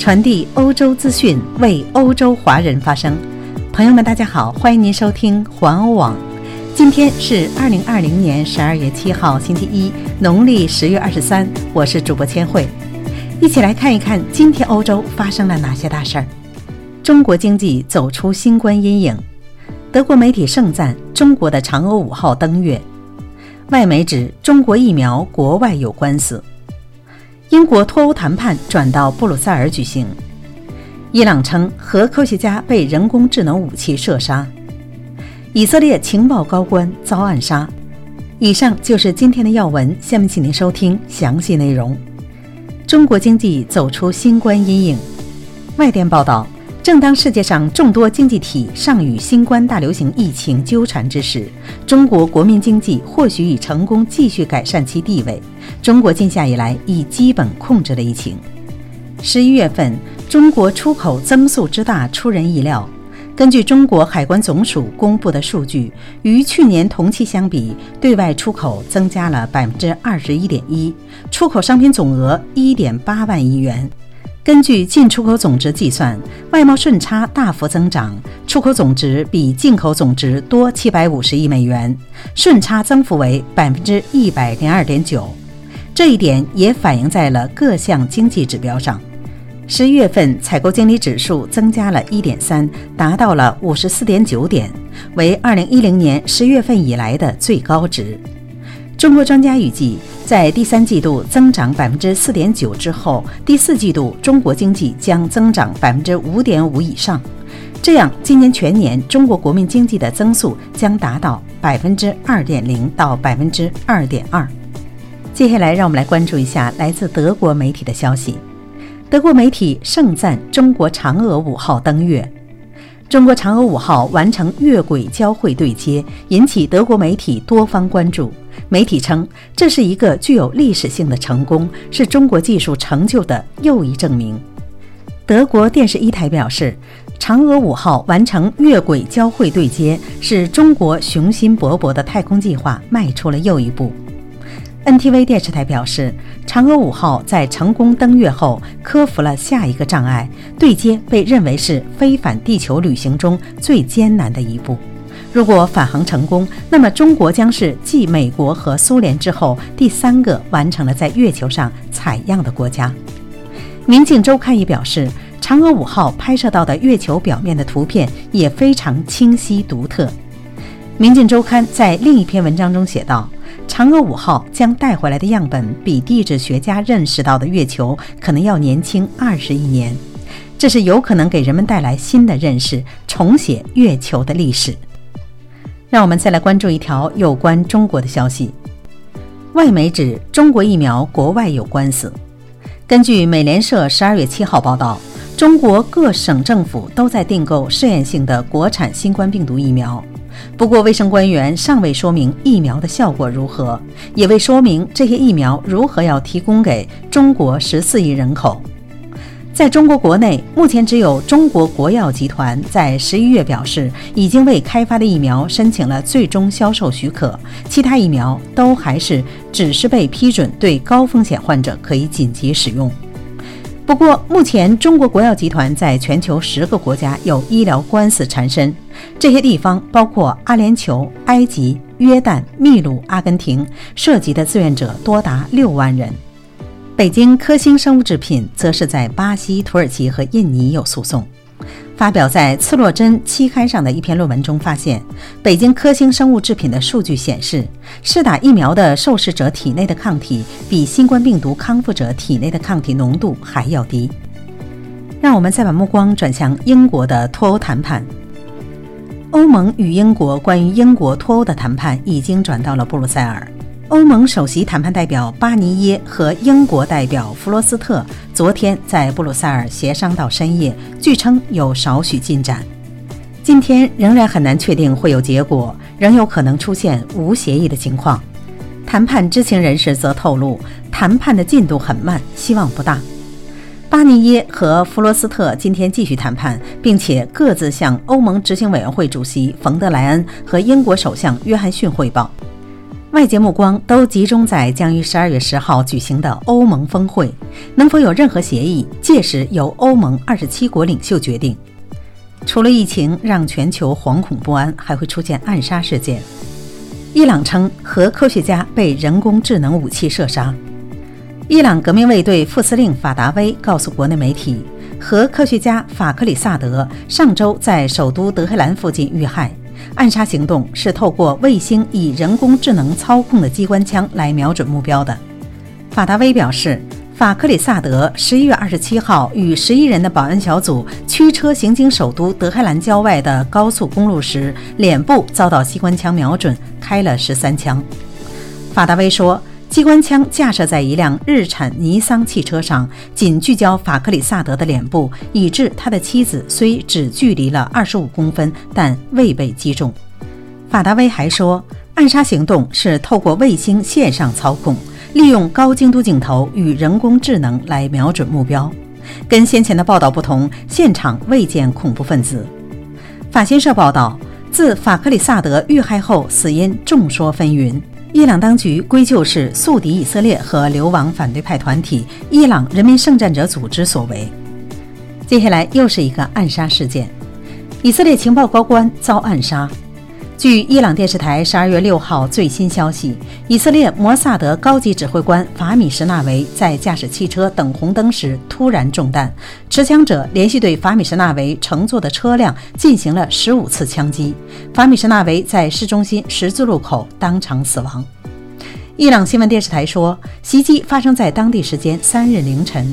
传递欧洲资讯，为欧洲华人发声。朋友们，大家好，欢迎您收听环欧网。今天是二零二零年十二月七号，星期一，农历十月二十三。我是主播千惠，一起来看一看今天欧洲发生了哪些大事儿。中国经济走出新冠阴影，德国媒体盛赞中国的嫦娥五号登月。外媒指中国疫苗国外有官司。英国脱欧谈判转到布鲁塞尔举行。伊朗称核科学家被人工智能武器射杀。以色列情报高官遭暗杀。以上就是今天的要闻，下面请您收听详细内容。中国经济走出新冠阴影。外电报道。正当世界上众多经济体尚与新冠大流行疫情纠缠之时，中国国民经济或许已成功继续改善其地位。中国近夏以来已基本控制了疫情。十一月份，中国出口增速之大出人意料。根据中国海关总署公布的数据，与去年同期相比，对外出口增加了百分之二十一点一，出口商品总额一点八万亿元。根据进出口总值计算，外贸顺差大幅增长，出口总值比进口总值多七百五十亿美元，顺差增幅为百分之一百零二点九。这一点也反映在了各项经济指标上。十一月份采购经理指数增加了一点三，达到了五十四点九点，为二零一零年十月份以来的最高值。中国专家预计，在第三季度增长百分之四点九之后，第四季度中国经济将增长百分之五点五以上。这样，今年全年中国国民经济的增速将达到百分之二点零到百分之二点二。接下来，让我们来关注一下来自德国媒体的消息。德国媒体盛赞中国嫦娥五号登月。中国嫦娥五号完成月轨交会对接，引起德国媒体多方关注。媒体称，这是一个具有历史性的成功，是中国技术成就的又一证明。德国电视一台表示，嫦娥五号完成月轨交会对接，是中国雄心勃勃的太空计划迈出了又一步。NTV 电视台表示，嫦娥五号在成功登月后，克服了下一个障碍——对接，被认为是飞返地球旅行中最艰难的一步。如果返航成功，那么中国将是继美国和苏联之后第三个完成了在月球上采样的国家。《明镜周刊》也表示，嫦娥五号拍摄到的月球表面的图片也非常清晰独特。《明镜周刊》在另一篇文章中写道。嫦娥五号将带回来的样本比地质学家认识到的月球可能要年轻二十亿年，这是有可能给人们带来新的认识，重写月球的历史。让我们再来关注一条有关中国的消息。外媒指中国疫苗国外有官司。根据美联社十二月七号报道，中国各省政府都在订购试验性的国产新冠病毒疫苗。不过，卫生官员尚未说明疫苗的效果如何，也未说明这些疫苗如何要提供给中国十四亿人口。在中国国内，目前只有中国国药集团在十一月表示，已经为开发的疫苗申请了最终销售许可，其他疫苗都还是只是被批准对高风险患者可以紧急使用。不过，目前中国国药集团在全球十个国家有医疗官司缠身，这些地方包括阿联酋、埃及、约旦、秘鲁、阿根廷，涉及的志愿者多达六万人。北京科兴生物制品则是在巴西、土耳其和印尼有诉讼。发表在《刺洛针》期刊上的一篇论文中发现，北京科兴生物制品的数据显示，试打疫苗的受试者体内的抗体比新冠病毒康复者体内的抗体浓度还要低。让我们再把目光转向英国的脱欧谈判。欧盟与英国关于英国脱欧的谈判已经转到了布鲁塞尔。欧盟首席谈判代表巴尼耶和英国代表弗罗斯特昨天在布鲁塞尔协商到深夜，据称有少许进展。今天仍然很难确定会有结果，仍有可能出现无协议的情况。谈判知情人士则透露，谈判的进度很慢，希望不大。巴尼耶和弗罗斯特今天继续谈判，并且各自向欧盟执行委员会主席冯德莱恩和英国首相约翰逊汇报。外界目光都集中在将于十二月十号举行的欧盟峰会，能否有任何协议，届时由欧盟二十七国领袖决定。除了疫情让全球惶恐不安，还会出现暗杀事件。伊朗称核科学家被人工智能武器射杀。伊朗革命卫队副司令法达威告诉国内媒体，核科学家法克里萨德上周在首都德黑兰附近遇害。暗杀行动是透过卫星以人工智能操控的机关枪来瞄准目标的。法达威表示。法克里萨德十一月二十七号与十一人的保安小组驱车行经首都德黑兰郊外的高速公路时，脸部遭到机关枪瞄准，开了十三枪。法达威说，机关枪架设在一辆日产尼桑汽车上，仅聚焦法克里萨德的脸部，以致他的妻子虽只距离了二十五公分，但未被击中。法达威还说，暗杀行动是透过卫星线上操控。利用高精度镜头与人工智能来瞄准目标，跟先前的报道不同，现场未见恐怖分子。法新社报道，自法克里萨德遇害后，死因众说纷纭。伊朗当局归咎是宿敌以色列和流亡反对派团体伊朗人民圣战者组织所为。接下来又是一个暗杀事件，以色列情报高官遭暗杀。据伊朗电视台十二月六号最新消息，以色列摩萨德高级指挥官法米什纳维在驾驶汽车等红灯时突然中弹，持枪者连续对法米什纳维乘坐的车辆进行了十五次枪击，法米什纳维在市中心十字路口当场死亡。伊朗新闻电视台说，袭击发生在当地时间三日凌晨。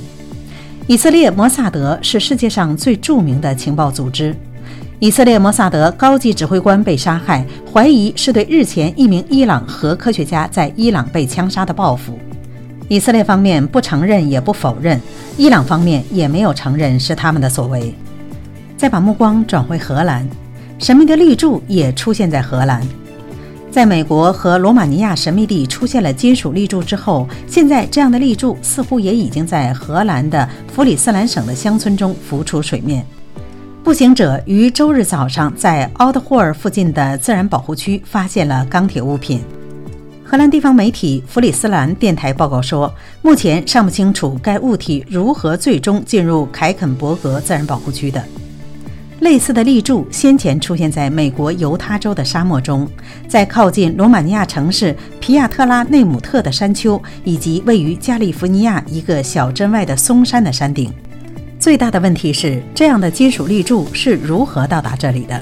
以色列摩萨德是世界上最著名的情报组织。以色列摩萨德高级指挥官被杀害，怀疑是对日前一名伊朗核科学家在伊朗被枪杀的报复。以色列方面不承认也不否认，伊朗方面也没有承认是他们的所为。再把目光转回荷兰，神秘的立柱也出现在荷兰。在美国和罗马尼亚神秘地出现了金属立柱之后，现在这样的立柱似乎也已经在荷兰的弗里斯兰省的乡村中浮出水面。步行者于周日早上在奥德霍尔附近的自然保护区发现了钢铁物品。荷兰地方媒体弗里斯兰电台报告说，目前尚不清楚该物体如何最终进入凯肯伯格自然保护区的。类似的立柱先前出现在美国犹他州的沙漠中，在靠近罗马尼亚城市皮亚特拉内姆特的山丘，以及位于加利福尼亚一个小镇外的松山的山顶。最大的问题是，这样的金属立柱是如何到达这里的？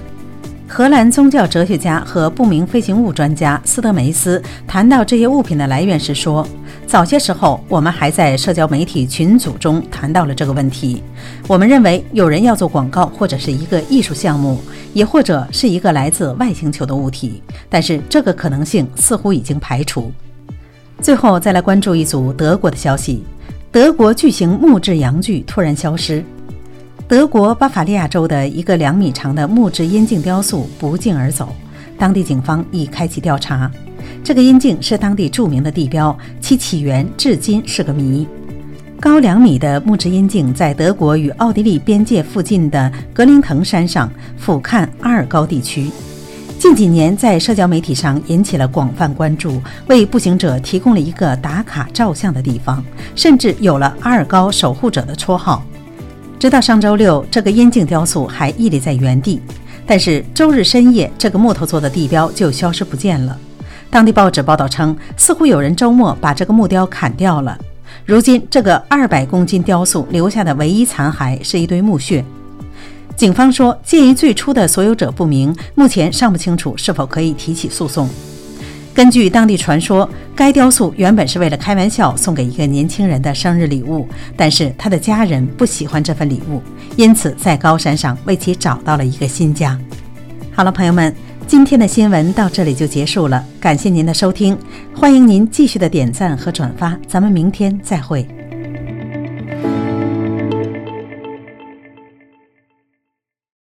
荷兰宗教哲学家和不明飞行物专家斯德梅斯谈到这些物品的来源时说：“早些时候，我们还在社交媒体群组中谈到了这个问题。我们认为有人要做广告，或者是一个艺术项目，也或者是一个来自外星球的物体。但是这个可能性似乎已经排除。”最后，再来关注一组德国的消息。德国巨型木质阳具突然消失。德国巴伐利亚州的一个两米长的木质阴茎雕塑不胫而走，当地警方已开启调查。这个阴茎是当地著名的地标，其起源至今是个谜。高两米的木质阴茎在德国与奥地利边界附近的格林滕山上俯瞰阿尔高地区。近几年，在社交媒体上引起了广泛关注，为步行者提供了一个打卡照相的地方，甚至有了“阿尔高守护者”的绰号。直到上周六，这个阴茎雕塑还屹立在原地，但是周日深夜，这个木头做的地标就消失不见了。当地报纸报道称，似乎有人周末把这个木雕砍掉了。如今，这个二百公斤雕塑留下的唯一残骸是一堆墓穴。警方说，鉴于最初的所有者不明，目前尚不清楚是否可以提起诉讼。根据当地传说，该雕塑原本是为了开玩笑送给一个年轻人的生日礼物，但是他的家人不喜欢这份礼物，因此在高山上为其找到了一个新家。好了，朋友们，今天的新闻到这里就结束了，感谢您的收听，欢迎您继续的点赞和转发，咱们明天再会。